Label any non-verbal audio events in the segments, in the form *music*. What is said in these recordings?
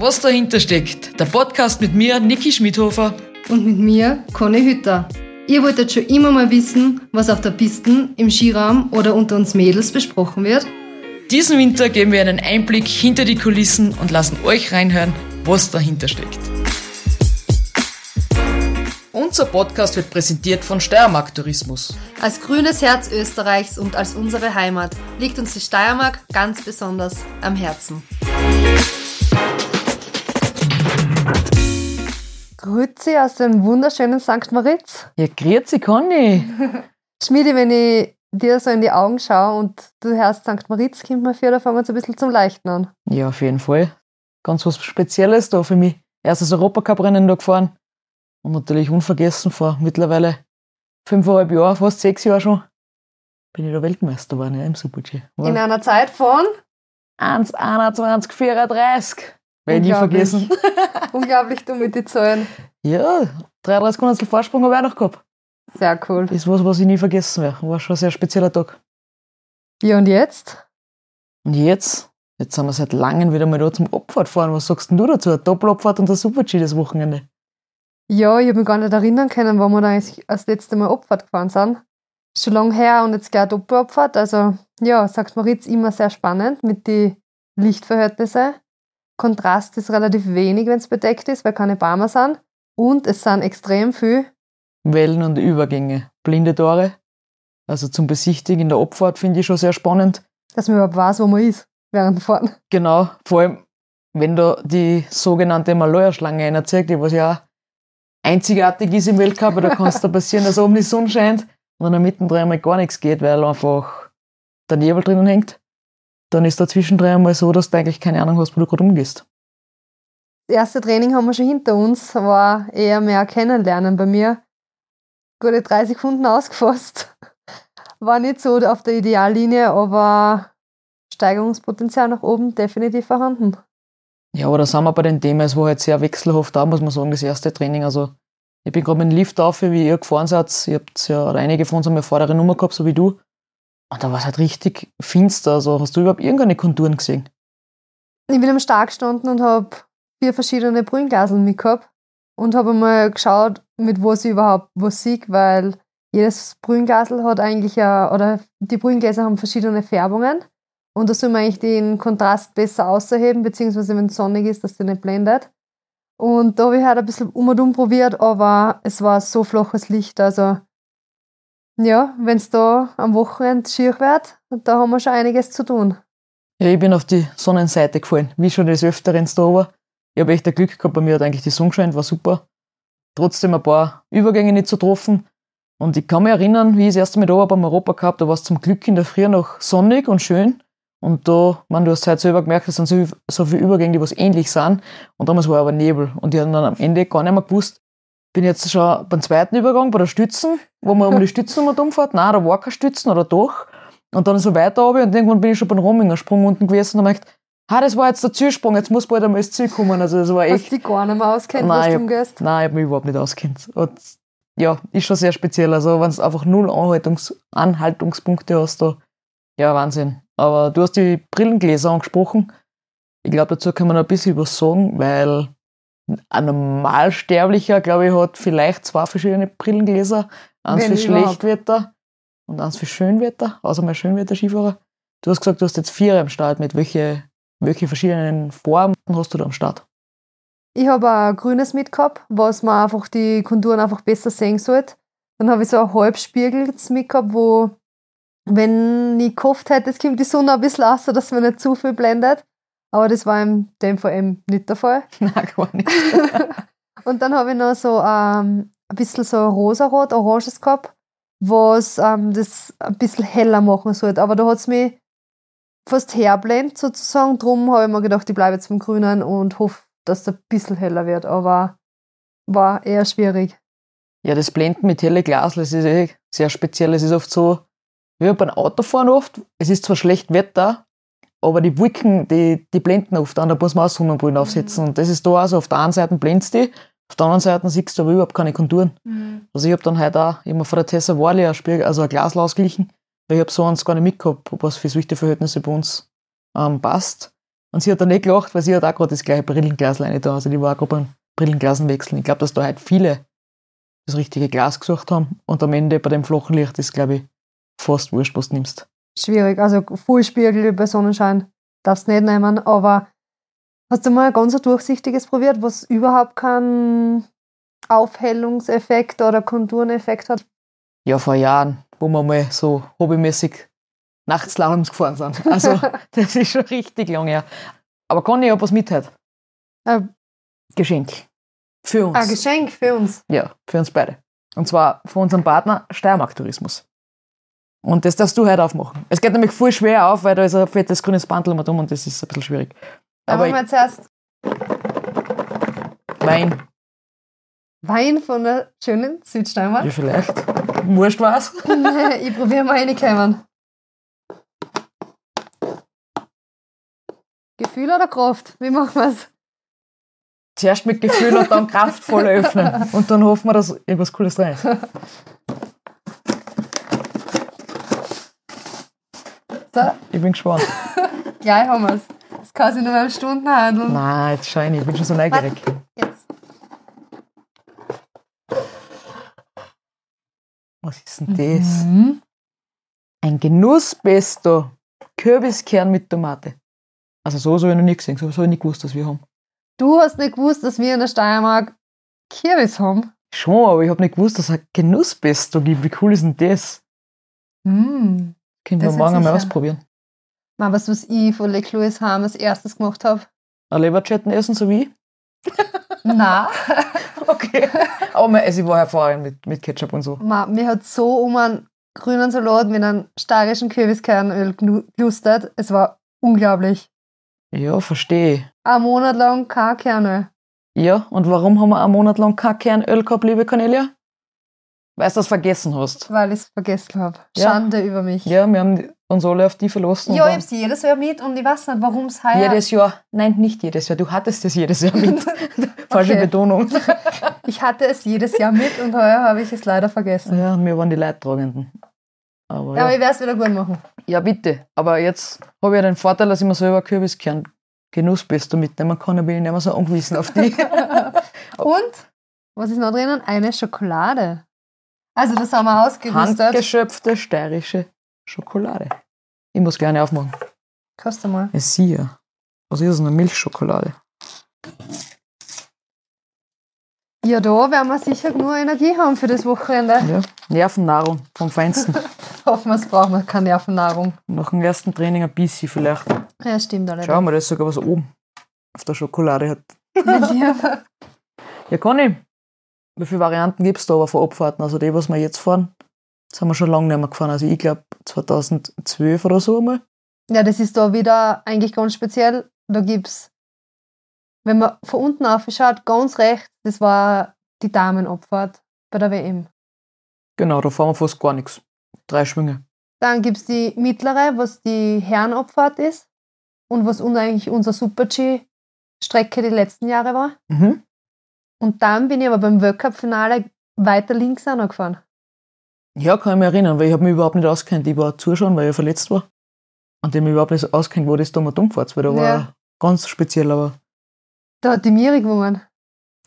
Was dahinter steckt, der Podcast mit mir, Niki Schmidhofer. Und mit mir, Conny Hütter. Ihr wolltet schon immer mal wissen, was auf der Pisten, im Skiraum oder unter uns Mädels besprochen wird? Diesen Winter geben wir einen Einblick hinter die Kulissen und lassen euch reinhören, was dahinter steckt. Unser Podcast wird präsentiert von Steiermark Tourismus. Als grünes Herz Österreichs und als unsere Heimat liegt uns die Steiermark ganz besonders am Herzen. Grüezi aus dem wunderschönen St. Moritz. Ja, grüezi Conny. *laughs* Schmiedi, wenn ich dir so in die Augen schaue und du hörst St. Moritz, kommt mir für, da fangen wir uns ein bisschen zum Leichten an. Ja, auf jeden Fall. Ganz was Spezielles da für mich. Erstes Europacup-Rennen da gefahren. Und natürlich unvergessen vor mittlerweile fünfeinhalb Jahren, fast sechs Jahren schon, bin ich da Weltmeister geworden ja, im Super-G. In einer Zeit von 1,21,34. Werde ich nie vergessen. *laughs* Unglaublich dumm mit den Zahlen. Ja, 33 Hundertstel Vorsprung habe ich auch noch gehabt. Sehr cool. Das ist was, was ich nie vergessen werde. War schon ein sehr spezieller Tag. Ja, und jetzt? Und jetzt? Jetzt sind wir seit langem wieder mal da zum Abfahrtfahren. Was sagst denn du dazu? Eine Doppelabfahrt und ein Super-G das Wochenende. Ja, ich habe mich gar nicht erinnern können, wann wir da eigentlich das letzte Mal Abfahrt gefahren sind. Schon lange her und jetzt gleich Doppelabfahrt. Also ja, sagt Moritz, immer sehr spannend mit den Lichtverhältnissen. Kontrast ist relativ wenig, wenn es bedeckt ist, weil keine Bäume sind. Und es sind extrem viel Wellen und Übergänge. Blinde Tore. Also zum Besichtigen in der Abfahrt finde ich schon sehr spannend. dass man überhaupt weiß, wo man ist während dem Fahren. Genau, vor allem, wenn da die sogenannte Malaya-Schlange einerzieht, die was ja einzigartig ist im Weltcup, da kann es da passieren, dass oben die Sonne scheint und dann mittendrin einmal gar nichts geht, weil einfach der Nebel drinnen hängt. Dann ist da zwischendrin einmal so, dass du eigentlich keine Ahnung hast, wo du gerade umgehst. Das erste Training haben wir schon hinter uns, war eher mehr Kennenlernen bei mir. Gute 30 Sekunden ausgefasst. *laughs* War nicht so auf der Ideallinie, aber Steigerungspotenzial nach oben definitiv vorhanden. Ja, aber da sind wir bei den Themen, es war halt sehr wechselhaft da, muss man sagen, das erste Training. Also, ich bin gerade mit dem Lift auf, wie ihr gefahren seid. Ihr habt ja, einige von uns haben ja vordere Nummer gehabt, so wie du. Und da war es halt richtig finster. Also, hast du überhaupt irgendeine Konturen gesehen? Ich bin am Start gestanden und habe vier verschiedene Brühenglaseln mitgehabt und habe mal geschaut, mit was ich überhaupt was sehe, weil jedes Brühenglasel hat eigentlich ja, oder die Brühengläser haben verschiedene Färbungen und da soll man eigentlich den Kontrast besser ausheben, beziehungsweise wenn es sonnig ist, dass der nicht blendet. Und da habe ich halt ein bisschen um und um probiert, aber es war so flaches Licht, also ja, wenn es da am Wochenende schier wird, da haben wir schon einiges zu tun. Ja, ich bin auf die Sonnenseite gefallen, wie schon des Öfteren da war. Ich habe echt ein Glück gehabt, bei mir hat eigentlich die Sonne gescheint, war super. Trotzdem ein paar Übergänge nicht zu getroffen. Und ich kann mich erinnern, wie ich das erste Mal da war beim Europacup, da war es zum Glück in der Früh noch sonnig und schön. Und da, man, du hast halt selber gemerkt, es sind so, so viele Übergänge, die was ähnlich sind. Und damals war aber Nebel. Und ich habe dann am Ende gar nicht mehr gewusst, bin jetzt schon beim zweiten Übergang, bei der Stützen, wo man um die *laughs* Stützen umfährt. Nein, da war kein Stützen oder doch. Und dann so weiter runter und irgendwann bin ich schon beim Rominger Sprung unten gewesen und habe gedacht, ah, das war jetzt der Zielsprung, jetzt muss bald einmal das Ziel kommen. Also das war echt... Hast du dich gar nicht mehr auskennt, Nein, was du umgehst? Nein, ich habe mich überhaupt nicht auskennt. Und ja, ist schon sehr speziell. Also, wenn du einfach null Anhaltungs Anhaltungspunkte hast, da, ja, Wahnsinn. Aber du hast die Brillengläser angesprochen. Ich glaube, dazu kann man noch ein bisschen was sagen, weil ein Normalsterblicher, glaube ich, hat vielleicht zwei verschiedene Brillengläser. Eins Wenn für überhaupt. Schlechtwetter und eins für Schönwetter, außer mal Schönwetter-Skifahrer. Du hast gesagt, du hast jetzt vier am Start. Mit welche, welche verschiedenen Formen hast du da am Start? Ich habe ein grünes mitgehabt, was man einfach die Konturen einfach besser sehen sollte. Dann habe ich so ein halbspiegels mitgehabt, wo, wenn ich gehofft hätte, es kommt die Sonne ein bisschen raus, dass man nicht zu viel blendet. Aber das war Fall eben nicht der Fall. *laughs* Nein, gar nicht. *laughs* Und dann habe ich noch so ähm, ein bisschen so rosarot, oranges gehabt, was ähm, das ein bisschen heller machen sollte. Aber da hat es mich fast herblendet sozusagen. Drum habe ich mir gedacht, ich bleibe jetzt beim Grünen und hoffe, dass es ein bisschen heller wird. Aber war eher schwierig. Ja, das Blenden mit helle Glasl, das ist eh sehr speziell. Es ist oft so, wie beim Autofahren oft, es ist zwar schlecht Wetter, aber die Wolken, die, die blenden oft an, da muss man auch Sonnenbrillen aufsetzen. Und das ist da also, auf der einen Seite blendest du die, auf der anderen Seite siehst du aber überhaupt keine Konturen. Also ich habe dann heute auch immer von der Tessa Warley ein, Spiegel, also ein Glas ausgeglichen, weil ich habe so eins gar nicht mitgehabt, was für solche Verhältnisse bei uns ähm, passt. Und sie hat dann nicht gelacht, weil sie hat auch gerade das gleiche Brillenglas rein da. Also die war auch gerade beim Brillenglasen wechseln. Ich glaube, dass da halt viele das richtige Glas gesucht haben. Und am Ende bei dem flachen Licht ist, glaube ich, fast wurscht, was du nimmst. Schwierig. Also Fullspiegel bei Sonnenschein darfst du nicht nehmen, aber hast du mal ein ganz durchsichtiges probiert, was überhaupt keinen Aufhellungseffekt oder Kontureneffekt hat? Ja, vor Jahren, wo wir mal so hobbymäßig Nachtslaloms gefahren sind. Also, *laughs* das ist schon richtig lang her. Aber kann ich auch was mit heute? Ein, Geschenk. Für uns. ein Geschenk für uns. Ja, für uns beide. Und zwar von unserem Partner Steiermark Tourismus. Und das darfst du heute aufmachen. Es geht nämlich voll schwer auf, weil da ist ein fettes grünes Bandel immer drum und das ist ein bisschen schwierig. Aber Aber mal zuerst Wein, Wein von der schönen Südsteiermark. ja vielleicht. Wurscht was. *laughs* ich probiere mal reinkommen. Gefühl oder Kraft? Wie machen wir es? Zuerst mit Gefühl und dann kraftvoll *laughs* öffnen. Und dann hoffen wir, dass irgendwas Cooles drin ist. *laughs* So, Ich bin gespannt. *laughs* gleich haben wir es. Das kann sich nur um Stunden handeln. Nein, jetzt schau ich nicht. Ich bin schon so neugierig. Jetzt. Was ist denn das? Mhm. Ein Genusspesto. Kürbiskern mit Tomate. Also so habe ich noch nie gesehen. So habe ich nicht gewusst, dass wir haben. Du hast nicht gewusst, dass wir in der Steiermark Kürbis haben. Schon, aber ich habe nicht gewusst, dass es ein Genusspesto gibt. Wie cool ist denn das? Mm. Können wir morgen einmal ausprobieren. Mal was, was ich von Le Clouis Ham als erstes gemacht habe. Ein Leberchatten essen, so wie ich? *laughs* Nein. *laughs* Okay. aber mein, ich war hervorragend mit, mit Ketchup und so. Ma, mir hat so um einen grünen Salat mit einem steirischen Kürbiskernöl gelustert. Es war unglaublich. Ja, verstehe. Ein Monat lang kein Kernöl. Ja, und warum haben wir einen Monat lang kein Kernöl gehabt, liebe Cornelia? Weil du das vergessen hast. Weil ich es vergessen habe. Ja. Schande über mich. Ja, wir haben uns alle auf die verlassen. Ja, ich hab's jedes Jahr mit und ich weiß nicht, warum es heuer... jedes Jahr, nein, nicht jedes Jahr, du hattest es jedes Jahr mit. *laughs* Falsche. Betonung. *laughs* Ich hatte es jedes Jahr mit und heuer habe ich es leider vergessen. Ja, und wir waren die Leidtragenden. Aber Ja, aber ja. ich werde es wieder gut machen. ja, bitte. Aber jetzt habe ich ja den Vorteil, dass ich mir selber Kürbiskern Genusspesto mitnehmen kann, dann bin ich nicht mehr so angewiesen auf die. *laughs* Und, was ist noch drinnen? Eine Schokolade. Also das haben wir ausgerüstet. Handgeschöpfte steirische Schokolade. Ich muss gerne aufmachen. Koste mal. Es ja. Was ist das? Eine Milchschokolade. Ja, da werden wir sicher genug Energie haben für das Wochenende. Ja. Nervennahrung vom Feinsten. *laughs* Hoffen wir, es braucht man keine Nervennahrung. Nach dem ersten Training ein bisschen vielleicht. Ja, stimmt allerdings. Schau mal, da ist sogar was oben auf der Schokolade hat. Ja. Ja, Conny, wie viele Varianten gibt es da aber von Abfahrten? Also die, was wir jetzt fahren, das haben wir schon lange nicht mehr gefahren. Also ich glaube 2012 oder so einmal. ja, das ist da wieder eigentlich ganz speziell. Da gibt's, wenn man von unten aufschaut, ganz rechts, das war die Damenabfahrt bei der WM. Genau, da fahren wir fast gar nichts. Drei Schwünge. Dann gibt's die mittlere, was die Herrenabfahrt ist und was eigentlich unser Super-G-Strecke die letzten Jahre war. Mhm. Und dann bin ich aber beim World Cup-Finale weiter links auch noch gefahren. Ja, kann ich mich erinnern, weil ich habe mich überhaupt nicht auskennt. Ich war zuschauen, weil ich verletzt war. Und ich mich überhaupt nicht auskennt, wo das da mal umfährt, weil da war Ja. ganz speziell, aber Da hat die Miri gewonnen.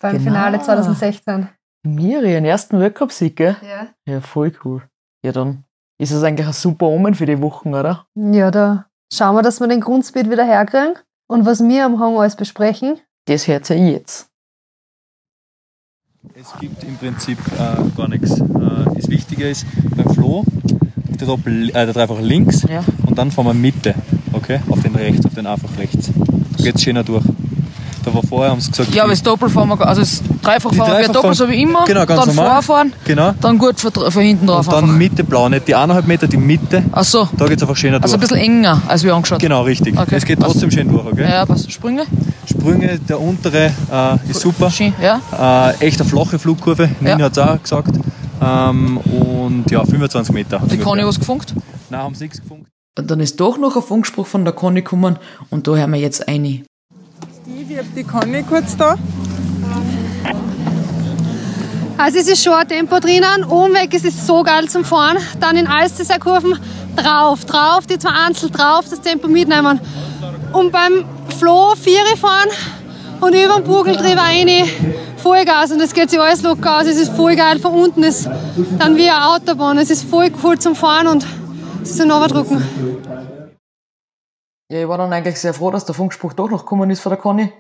Beim Genau. Finale 2016. Miri, ihren ersten Weltcup-Sieg, gell? Ja. Ja, voll cool. Ja, dann ist es eigentlich ein super Omen für die Wochen, oder? Ja, da schauen wir, dass wir den Grundspeed wieder herkriegen. Und was wir am Hang alles besprechen, Das hört ihr jetzt. Es gibt im Prinzip äh, gar nichts. Äh, das Wichtige ist beim Flow, der, Doppel, äh, der Dreifach links Ja. und dann fahren wir Mitte, okay? Auf den rechts, auf den einfach rechts. Da geht es schöner durch. Da war vorher, haben sie gesagt, Ja, aber das Doppel fahren wir, also das Dreifach Die fahren wir Dreifach doppelt so wie immer. Genau, ganz dann normal. vorfahren, genau. dann gut von, von hinten drauf. Und dann einfach. Mitte blau, nicht die eineinhalb Meter, die Mitte. Ach so, Da geht es einfach schöner also ein durch. bisschen enger, als wir angeschaut Genau, richtig. Okay, Es geht passt. trotzdem schön durch, okay? Ja, passt. Sprünge? Sprünge, der untere äh, ist super. Schön, ja. Äh, echt eine flache Flugkurve, Nina Ja. hat es auch gesagt. Ähm, und ja, 25 Meter. Die Conny was gefunkt? Nein, haben sie nichts gefunden. Dann ist doch noch ein Funkspruch von der Conny gekommen und da hören wir jetzt eine. Ich habe die Conny kurz da. Also es ist schon ein Tempo drinnen, oben weg ist es so geil zum Fahren. Dann in Alsterseer-Kurven drauf, drauf, die zwei Einzel drauf, das Tempo mitnehmen. Und beim Flo, Viere fahren und über den Bugeltrieb rein, Vollgas und es geht sich alles locker aus. Es ist voll geil. Von unten ist dann wie eine Autobahn. Es ist voll cool zum Fahren und so drücken. Ja, ich war dann eigentlich sehr froh, dass der Funkspruch doch noch gekommen ist von der Conny.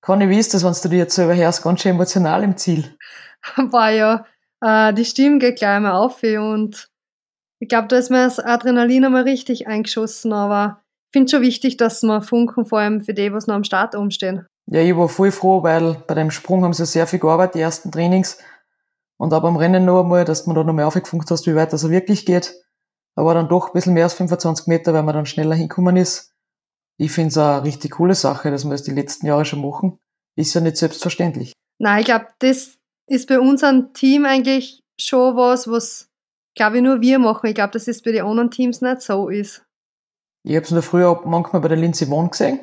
Conny, wie ist das, wenn du dir jetzt selber hörst, ganz schön emotional im Ziel? *laughs* War ja, äh, die Stimme geht gleich mal auf und ich glaube, da ist mir das Adrenalin einmal richtig eingeschossen, aber ich finde schon wichtig, dass wir funken, vor allem für die, was noch am Start umstehen. Ja, ich war voll froh, weil bei dem Sprung haben sie sehr viel gearbeitet, die ersten Trainings. Und auch beim Rennen noch einmal, dass man da noch mehr aufgefunkt hast, wie weit das wirklich geht. Aber dann doch ein bisschen mehr als 25 Meter, weil man dann schneller hinkommen ist. Ich finde es eine richtig coole Sache, dass wir das die letzten Jahre schon machen. Ist ja nicht selbstverständlich. Nein, ich glaube, das ist bei unserem Team eigentlich schon was, was, glaube ich, nur wir machen. Ich glaube, dass es bei den anderen Teams nicht so ist. Ich habe es nur früher manchmal bei der Lindsay Vonn gesehen.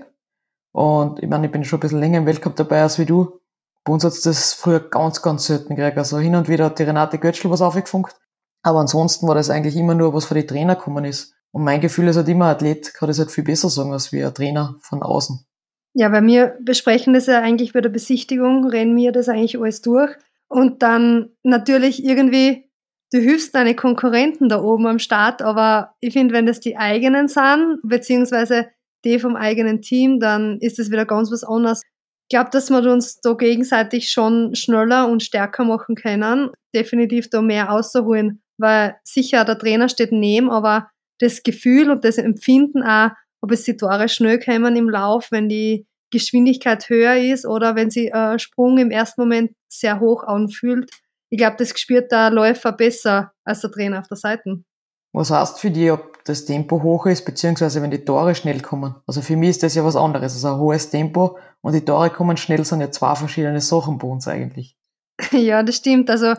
Und ich meine, ich bin schon ein bisschen länger im Weltcup dabei als wie du. Bei uns hat es das früher ganz, ganz selten gekriegt. Also hin und wieder hat die Renate Götzl was aufgefunkt. Aber ansonsten war das eigentlich immer nur, was für die Trainer gekommen ist. Und mein Gefühl ist halt immer, Athlet kann das halt viel besser sagen als ein Trainer von außen. Ja, weil wir besprechen das ja eigentlich bei der Besichtigung, rennen wir das eigentlich alles durch. Und dann natürlich irgendwie, du hilfst deine Konkurrenten da oben am Start, aber ich finde, wenn das die eigenen sind, beziehungsweise die vom eigenen Team, dann ist das wieder ganz was anderes. Ich glaube, dass wir uns da gegenseitig schon schneller und stärker machen können, definitiv da mehr auszuholen, weil sicher der Trainer steht neben, aber das Gefühl und das Empfinden auch, ob es die Tore schnell kommen im Lauf, wenn die Geschwindigkeit höher ist oder wenn sie äh, Sprung im ersten Moment sehr hoch anfühlt. Ich glaube, das spürt der Läufer besser als der Trainer auf der Seite. Was heißt für dich, ob das Tempo hoch ist, beziehungsweise wenn die Tore schnell kommen? Also für mich ist das ja was anderes. Also ein hohes Tempo und die Tore kommen schnell, sind ja zwei verschiedene Sachen bei uns eigentlich. *laughs* Ja, das stimmt. Also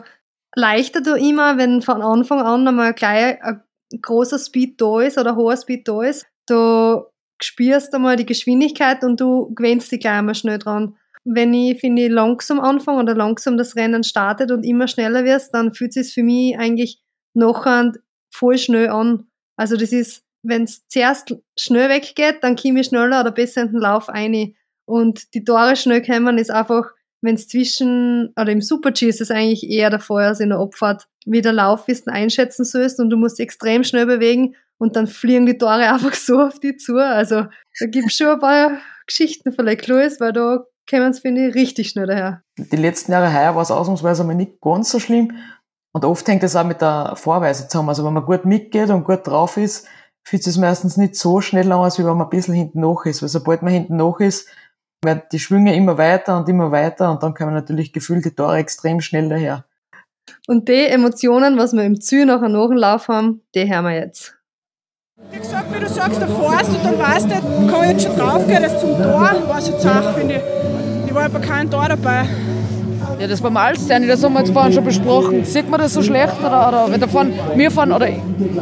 leichter du immer, wenn von Anfang an einmal gleich ein großer Speed da ist oder hoher Speed da ist. Du spürst einmal die Geschwindigkeit und du gewöhnst dich gleich einmal schnell dran. Wenn ich, finde ich, langsam anfange oder langsam das Rennen startet und immer schneller wirst, dann fühlt es sich für mich eigentlich nachher voll schnell an. Also das ist, wenn es zuerst schnell weggeht, dann komme ich schneller oder besser in den Lauf ein. Und die Tore schnell kommen ist einfach, wenn es zwischen, oder im Super-G ist es eigentlich eher der Fall als in der Abfahrt, wie der Laufwissen einschätzen sollst und du musst extrem schnell bewegen und dann fliegen die Tore *laughs* einfach so auf die zu. Also da gibt es schon ein paar Geschichten von Leclerc, weil da kommen es, finde ich, richtig schnell daher. Die letzten Jahre heuer war es ausnahmsweise mal nicht ganz so schlimm. Und oft hängt das auch mit der Vorweise zusammen. Also wenn man gut mitgeht und gut drauf ist, fühlt es meistens nicht so schnell an, als wenn man ein bisschen hinten nach ist. Weil sobald man hinten nach ist, werden die Schwünge immer weiter und immer weiter und dann kommen natürlich gefühlt die Tore extrem schnell daher. Und die Emotionen, was wir im Ziel nachher nach dem Lauf haben, die hören wir jetzt. Wie gesagt, wie du sagst, da fährst und dann weißt du, kann ich jetzt schon draufgehen, das zum Tor, was jetzt auch, finde ich. Ich war aber kein Tor dabei. Ja, das beim Alstern, das haben wir jetzt vorhin schon besprochen. Sieht man das so schlecht? Oder, oder wenn da fahren, wir fahren, oder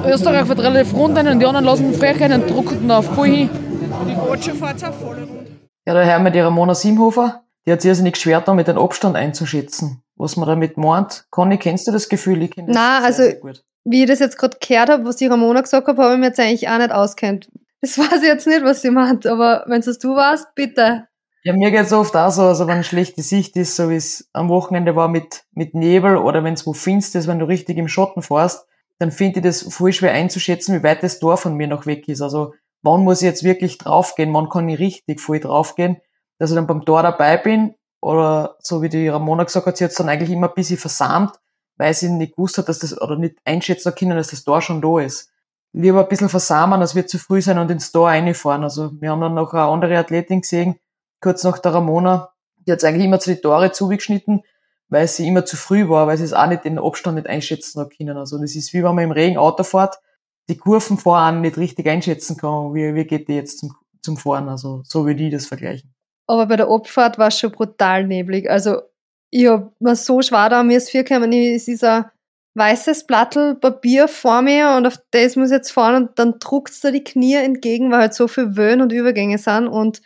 Österreich wird relativ rund und die anderen lassen frech einen, drucken auf voll hin. Die Rotsche fährt auch voll. Ja, da hören wir die Ramona Simhofer. Die hat sich also nicht schwer da mit den Abstand einzuschätzen. Was man damit meint. Conny, kennst du das Gefühl? Ich kenne das Nein, sehr, also, sehr gut. wie ich das jetzt gerade gehört habe, was die Ramona gesagt hat, habe ich mir jetzt eigentlich auch nicht auskennt. Das *laughs* weiß ich jetzt nicht, was sie meint, aber wenn es du warst, bitte. Ja, mir geht's oft auch so, also wenn schlechte Sicht ist, so wie es am Wochenende war mit, mit Nebel oder wenn es wo finster ist, wenn du richtig im Schotten fährst, dann finde ich das voll schwer einzuschätzen, wie weit das Tor von mir noch weg ist. Also wann muss ich jetzt wirklich draufgehen, wann kann ich richtig voll draufgehen, dass ich dann beim Tor dabei bin oder so wie die Ramona gesagt hat, sie hat dann eigentlich immer ein bisschen versammelt, weil sie nicht gewusst hat, dass das, oder nicht einschätzen können, dass das Tor schon da ist. Lieber ein bisschen versammern, als wir zu früh sein und ins Tor reinfahren. Also wir haben dann noch eine andere Athletin gesehen, kurz nach der Ramona, die hat eigentlich immer zu die Tore zugeschnitten, weil sie immer zu früh war, weil sie es auch nicht den Abstand nicht einschätzen können. Also das ist wie wenn man im Regen Auto fährt, die Kurven fahren nicht richtig einschätzen kann, wie, wie geht die jetzt zum, zum Fahren. Also so würde ich das vergleichen. Aber bei der Abfahrt war es schon brutal neblig. Also ich hab mir so schwer da mir ist vier gekommen, es ist ein weißes Plattel Papier vor mir und auf das muss ich jetzt fahren und dann druckt's da die Knie entgegen, weil halt so viel Wöhn und Übergänge sind und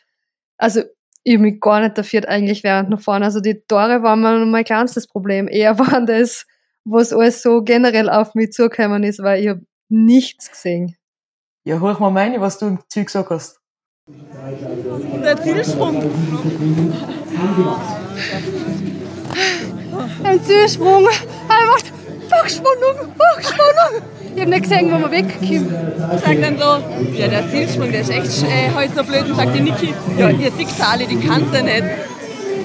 also ich habe mich gar nicht dafür eigentlich während nach vorne. Also die Tore waren mal mein kleinstes Problem. Eher *laughs* waren das, was alles so generell auf mich zugekommen ist, weil ich habe nichts gesehen. Ja, hör mal meine, was du im Ziel gesagt hast. Der Zielsprung. Ein Zielsprung. Er macht Hochspannung, Hochspannung. Ich hab nicht gesehen, wo wir wegkommen. Sagt dann so, ja, der Zielsprung, der ist echt äh, heute so blöd. Und sagt die Niki, ja, ihr seht alle die Kante nicht.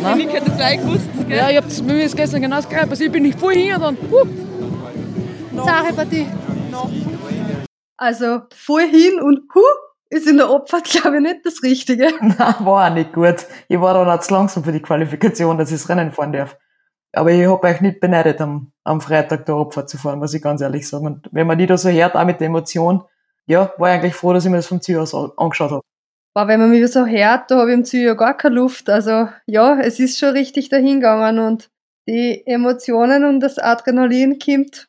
Die Niki hat das gleich gewusst. Gell? Ja, ich hab's, mir gestern genau das gleiche passiert. Ich bin nicht voll hier dann. Uh. Zahre Partie. Also voll hin und hu ist in der Abfahrt, *laughs* glaube ich, nicht das Richtige. *laughs* Nein, war auch nicht gut. Ich war dann auch zu langsam für die Qualifikation, dass ich das Rennen fahren darf. Aber ich hab euch nicht beneidet, am, am Freitag da Abfahrt zu fahren, muss ich ganz ehrlich sagen. Und wenn man die da so hört, auch mit der Emotion, ja, war ich eigentlich froh, dass ich mir das vom Ziel aus an- angeschaut habe. Aber wenn man mich so hört, da habe ich im Ziel ja gar keine Luft. Also ja, es ist schon richtig dahingegangen und die Emotionen und das Adrenalin kommt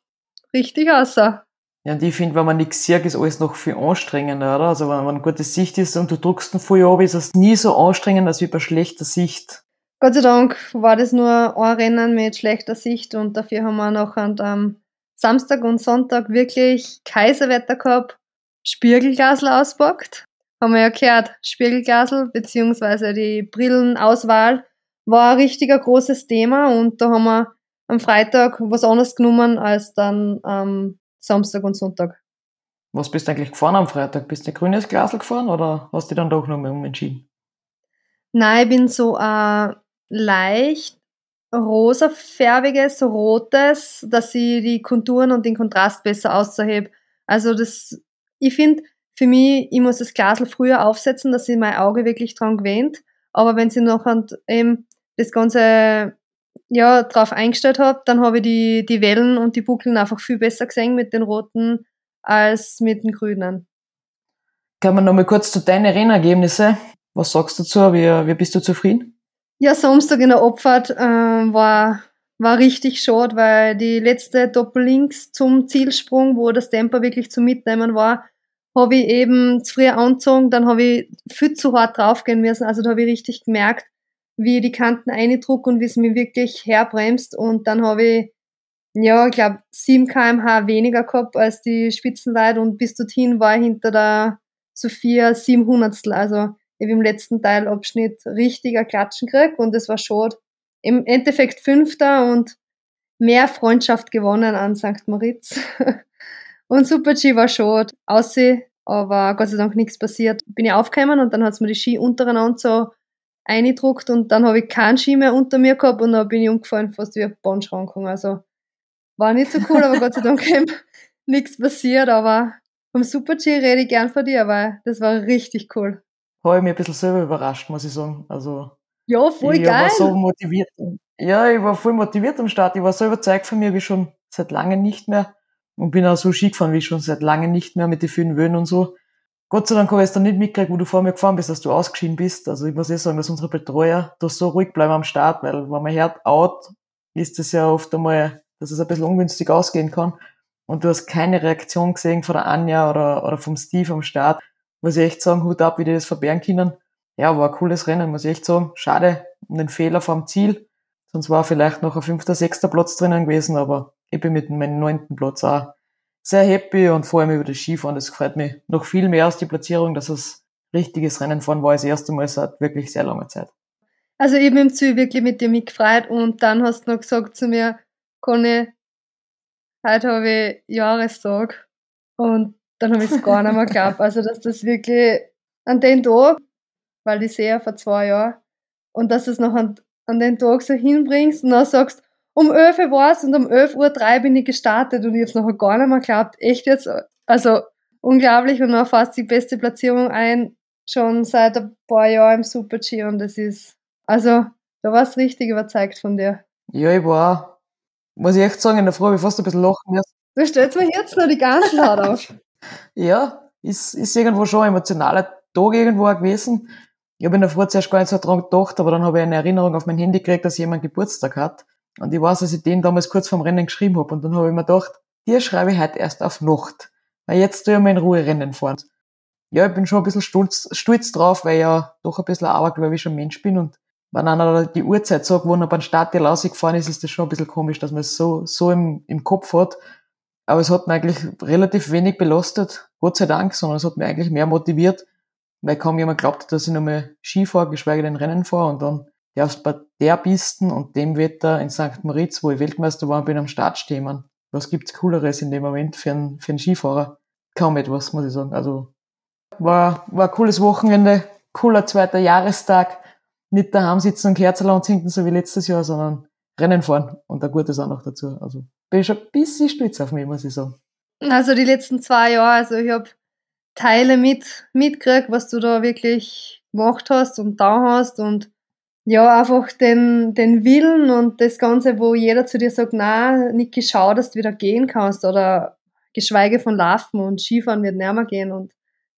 richtig außer. Ja, und ich finde, wenn man nichts sieht, ist alles noch viel anstrengender, oder? Also wenn man eine gute Sicht ist und du drückst ihn voll ab, ist es nie so anstrengend als wie bei schlechter Sicht. Gott sei Dank war das nur ein Rennen mit schlechter Sicht und dafür haben wir noch am Samstag und Sonntag wirklich Kaiserwetter gehabt, Spiegelglasel auspackt. Haben wir ja gehört, Spiegelglasel beziehungsweise die Brillenauswahl war ein richtiger großes Thema und da haben wir am Freitag was anderes genommen als dann am Samstag und Sonntag. Was bist du eigentlich gefahren am Freitag? Bist du ein grünes Glasel gefahren oder hast du dich dann doch noch mal umentschieden? Nein, ich bin so ein leicht rosafärbiges, rotes, dass ich die Konturen und den Kontrast besser aushebe. Also das, ich finde, für mich, ich muss das Glasel früher aufsetzen, dass sich mein Auge wirklich dran gewöhnt. Aber wenn sie noch eben das Ganze ja, drauf eingestellt habe, dann habe ich die, die Wellen und die Buckeln einfach viel besser gesehen mit den roten als mit den grünen. Kann man noch mal kurz zu deinen Rennergebnisse? Was sagst du dazu? Wie, wie bist du zufrieden? Ja, Samstag in der Abfahrt äh, war, war richtig schade, weil die letzte Doppellinks zum Zielsprung, wo das Tempo wirklich zum Mitnehmen war, habe ich eben zu früh angezogen, dann habe ich viel zu hart draufgehen müssen. Also da habe ich richtig gemerkt, wie ich die Kanten eindruck und wie es mich wirklich herbremst. Und dann habe ich, ja, ich glaube, 7 kmh weniger gehabt als die Spitzenleute und bis dorthin war ich hinter der Sophia 700. Also ich habe im letzten Teilabschnitt richtiger Klatschen gekriegt und es war schade. Im Endeffekt Fünfter und mehr Freundschaft gewonnen an St. Moritz. *laughs* und Super-G war schade. Aussehen, aber Gott sei Dank nichts passiert. Bin ich aufgekommen und dann hat's mir die Ski untereinander so eingedruckt und dann habe ich keinen Ski mehr unter mir gehabt und dann bin ich umgefallen, fast wie eine Bahnschrankung. Also war nicht so cool, aber Gott sei Dank *laughs* eben nichts passiert. Aber vom Super-G rede ich gern von dir, weil das war richtig cool. Habe ich mich ein bisschen selber überrascht, muss ich sagen. Also, Ja, voll ich geil. war so motiviert. Ja, ich war voll motiviert am Start. Ich war so überzeugt von mir wie schon seit langem nicht mehr. Und bin auch so Ski gefahren wie schon seit langem nicht mehr mit den vielen Wöhnen und so. Gott sei Dank habe ich es dann nicht mitgekriegt, wo du vor mir gefahren bist, dass du ausgeschieden bist. Also ich muss eh sagen, dass unsere Betreuer da so ruhig bleiben am Start, weil wenn man hört, out, ist es ja oft einmal, dass es ein bisschen ungünstig ausgehen kann. Und du hast keine Reaktion gesehen von der Anja oder, oder vom Steve am Start. Muss ich echt sagen, Hut ab, wie die das verbergen können. Ja, war ein cooles Rennen, muss ich echt sagen. Schade um den Fehler vom Ziel. Sonst war vielleicht noch ein fünfter, sechster Platz drinnen gewesen, aber ich bin mit meinem neunten Platz auch sehr happy und vor allem über das Skifahren. Das gefreut mich noch viel mehr als die Platzierung, dass es richtiges Rennen fahren war, das erste Mal seit wirklich sehr langer Zeit. Also ich bin im Ziel wirklich mit dir mitgefreut und dann hast du noch gesagt zu mir, Conny, heute habe ich Jahrestag und dann habe ich es gar nicht mehr geglaubt. *laughs* Also dass das wirklich an den Tag, weil ich sehe ja vor zwei Jahren, und dass du es noch an, an den Tag so hinbringst und dann sagst, um 11 Uhr war es und um 11.03 Uhr bin ich gestartet und ich habe es nachher gar nicht mehr geglaubt. Echt jetzt, also unglaublich und dann fast die beste Platzierung ein, schon seit ein paar Jahren im Super-G und das ist, also da warst du richtig überzeugt von dir. Ja, ich war muss ich echt sagen, in der Früh habe ich fast ein bisschen lachen müssen. Du stellst mir jetzt noch die ganze Haut auf. *laughs* Ja, ist, ist irgendwo schon ein emotionaler Tag irgendwo auch gewesen. Ich habe in der Früh zuerst gar nicht so dran gedacht, aber dann habe ich eine Erinnerung auf mein Handy gekriegt, dass jemand Geburtstag hat. Und ich weiß, dass ich den damals kurz vorm Rennen geschrieben habe. Und dann habe ich mir gedacht, dir schreibe ich heute erst auf Nacht. Weil jetzt tue ich mal in Ruhe Rennen fahren. Ja, ich bin schon ein bisschen stolz, stolz drauf, weil ich ja doch ein bisschen ein abergläubischer Mensch bin. Und wenn einer die Uhrzeit sagt, wo er beim Start rausgefahren ist, ist das schon ein bisschen komisch, dass man es so, so im, im Kopf hat. Aber es hat mir eigentlich relativ wenig belastet, Gott sei Dank, sondern es hat mich eigentlich mehr motiviert, weil kaum jemand glaubt, dass ich nochmal Ski fahre, geschweige denn Rennen fahre und dann darfst bei der Pisten und dem Wetter in St. Moritz, wo ich Weltmeister war, bin am Start stehen. Was gibt's Cooleres in dem Moment für einen, für einen Skifahrer? Kaum etwas, muss ich sagen. Also war, war ein cooles Wochenende, cooler zweiter Jahrestag. Nicht daheim sitzen und Kerzenland sinken, so wie letztes Jahr, sondern Rennen fahren und ein gutes auch noch dazu. Also bin ich schon ein bisschen stolz auf mich, muss ich sagen. Also die letzten zwei Jahre, also ich habe Teile mit mitgekriegt, was du da wirklich gemacht hast und da hast und ja, einfach den, den Willen und das Ganze, wo jeder zu dir sagt, na, Niki, schau, dass du wieder gehen kannst oder geschweige von Laufen und Skifahren wird nicht gehen. Und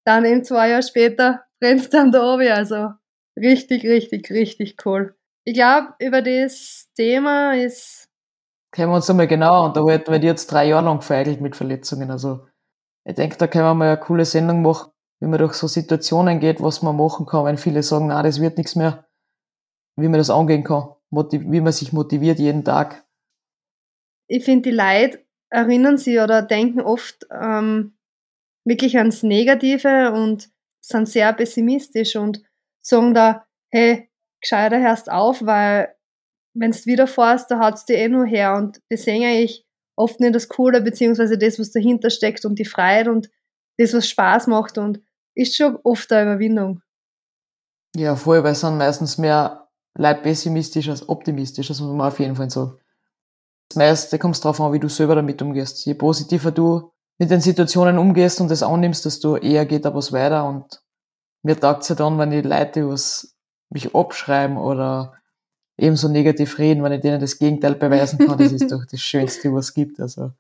dann eben zwei Jahre später *laughs* rennst du dann da oben, also richtig, richtig, richtig cool. Ich glaube, über das Thema ist... Können wir uns einmal genau unterhalten, weil die jetzt drei Jahre lang feigelt mit Verletzungen, also ich denke, da können wir mal eine coole Sendung machen, wie man durch so Situationen geht, was man machen kann, wenn viele sagen, na, das wird nichts mehr, wie man das angehen kann, wie man sich motiviert jeden Tag. Ich finde, die Leute erinnern sich oder denken oft ähm, wirklich ans Negative und sind sehr pessimistisch und sagen da, hey, gescheiter hörst auf, weil wenn du wieder fährst, da haut's dir eh nur her und das sehe ich oft nicht das Coole, beziehungsweise das, was dahinter steckt und die Freiheit und das, was Spaß macht und ist schon oft eine Überwindung. Ja, voll, weil es sind meistens mehr Leute pessimistisch als optimistisch, das muss man auf jeden Fall sagen. Das meiste kommt darauf an, wie du selber damit umgehst. Je positiver du mit den Situationen umgehst und das annimmst, desto eher geht da was weiter und mir taugt es ja dann, wenn die Leute was mich abschreiben oder ebenso negativ reden, wenn ich denen das Gegenteil beweisen kann, das ist doch das Schönste, was es gibt. Also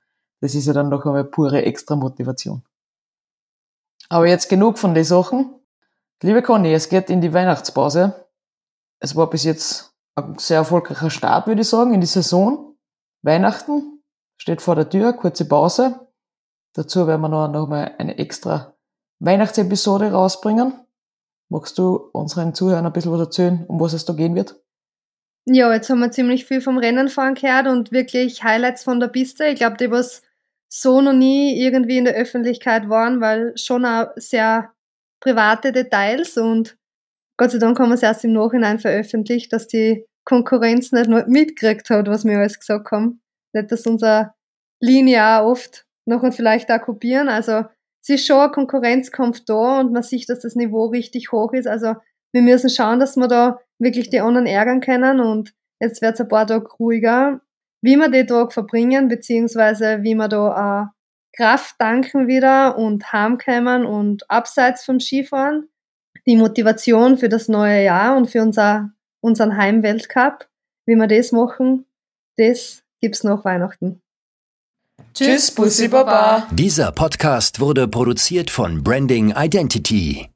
das ist ja dann noch einmal pure extra Motivation. Aber jetzt genug von den Sachen. Liebe Conny, es geht in die Weihnachtspause. Es war bis jetzt ein sehr erfolgreicher Start, würde ich sagen, in die Saison. Weihnachten steht vor der Tür, kurze Pause. Dazu werden wir noch, noch mal eine extra Weihnachtsepisode rausbringen. Magst du unseren Zuhörern ein bisschen was erzählen, um was es da gehen wird? Ja, jetzt haben wir ziemlich viel vom Rennenfahren gehört und wirklich Highlights von der Piste. Ich glaube, die was so noch nie irgendwie in der Öffentlichkeit waren, weil schon auch sehr private Details und Gott sei Dank haben wir es erst im Nachhinein veröffentlicht, dass die Konkurrenz nicht mitgekriegt hat, was wir alles gesagt haben. Nicht, dass unsere Linie auch oft noch und vielleicht auch kopieren. Also es ist schon ein Konkurrenzkampf da und man sieht, dass das Niveau richtig hoch ist. Also wir müssen schauen, dass wir da wirklich die anderen ärgern können und jetzt wird es ein paar Tage ruhiger. Wie wir die Tag verbringen, beziehungsweise wie wir da auch Kraft tanken wieder und heimkommen und abseits vom Skifahren, die Motivation für das neue Jahr und für unser, unseren Heimweltcup, wie wir das machen, das gibt's nach Weihnachten. Tschüss, Bussi Baba. Dieser Podcast wurde produziert von Branding Identity.